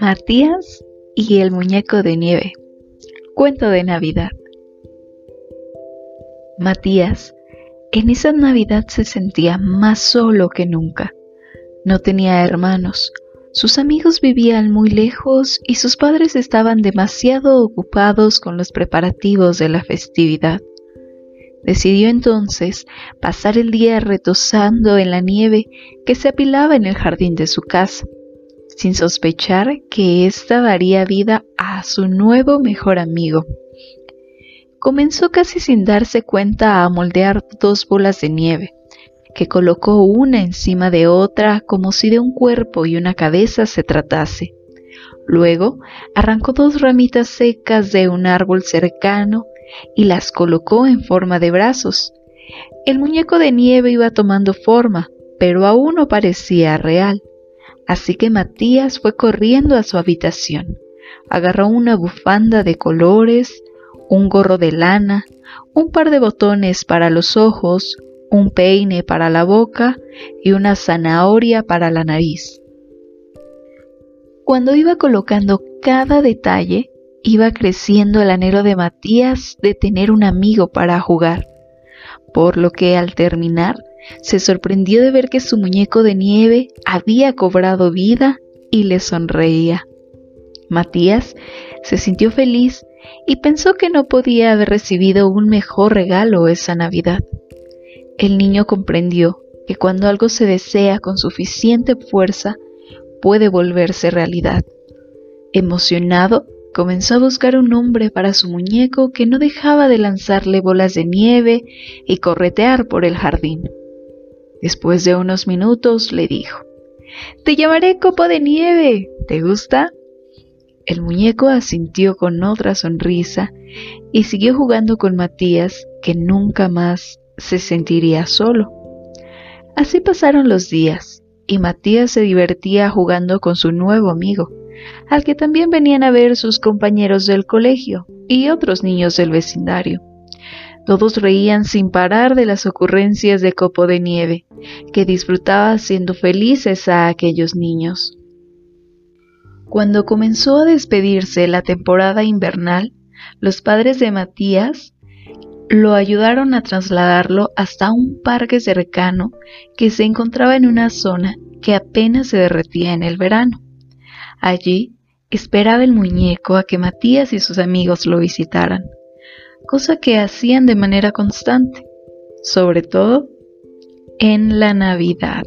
Matías y el muñeco de nieve. Cuento de Navidad. Matías en esa Navidad se sentía más solo que nunca. No tenía hermanos, sus amigos vivían muy lejos y sus padres estaban demasiado ocupados con los preparativos de la festividad. Decidió entonces pasar el día retosando en la nieve que se apilaba en el jardín de su casa sin sospechar que ésta daría vida a su nuevo mejor amigo. Comenzó casi sin darse cuenta a moldear dos bolas de nieve, que colocó una encima de otra como si de un cuerpo y una cabeza se tratase. Luego arrancó dos ramitas secas de un árbol cercano y las colocó en forma de brazos. El muñeco de nieve iba tomando forma, pero aún no parecía real. Así que Matías fue corriendo a su habitación. Agarró una bufanda de colores, un gorro de lana, un par de botones para los ojos, un peine para la boca y una zanahoria para la nariz. Cuando iba colocando cada detalle, iba creciendo el anhelo de Matías de tener un amigo para jugar, por lo que al terminar se sorprendió de ver que su muñeco de nieve había cobrado vida y le sonreía. Matías se sintió feliz y pensó que no podía haber recibido un mejor regalo esa Navidad. El niño comprendió que cuando algo se desea con suficiente fuerza, puede volverse realidad. Emocionado, comenzó a buscar un nombre para su muñeco que no dejaba de lanzarle bolas de nieve y corretear por el jardín. Después de unos minutos le dijo, Te llamaré copo de nieve. ¿Te gusta? El muñeco asintió con otra sonrisa y siguió jugando con Matías, que nunca más se sentiría solo. Así pasaron los días, y Matías se divertía jugando con su nuevo amigo, al que también venían a ver sus compañeros del colegio y otros niños del vecindario. Todos reían sin parar de las ocurrencias de Copo de Nieve, que disfrutaba haciendo felices a aquellos niños. Cuando comenzó a despedirse la temporada invernal, los padres de Matías lo ayudaron a trasladarlo hasta un parque cercano que se encontraba en una zona que apenas se derretía en el verano. Allí esperaba el muñeco a que Matías y sus amigos lo visitaran cosa que hacían de manera constante, sobre todo en la Navidad.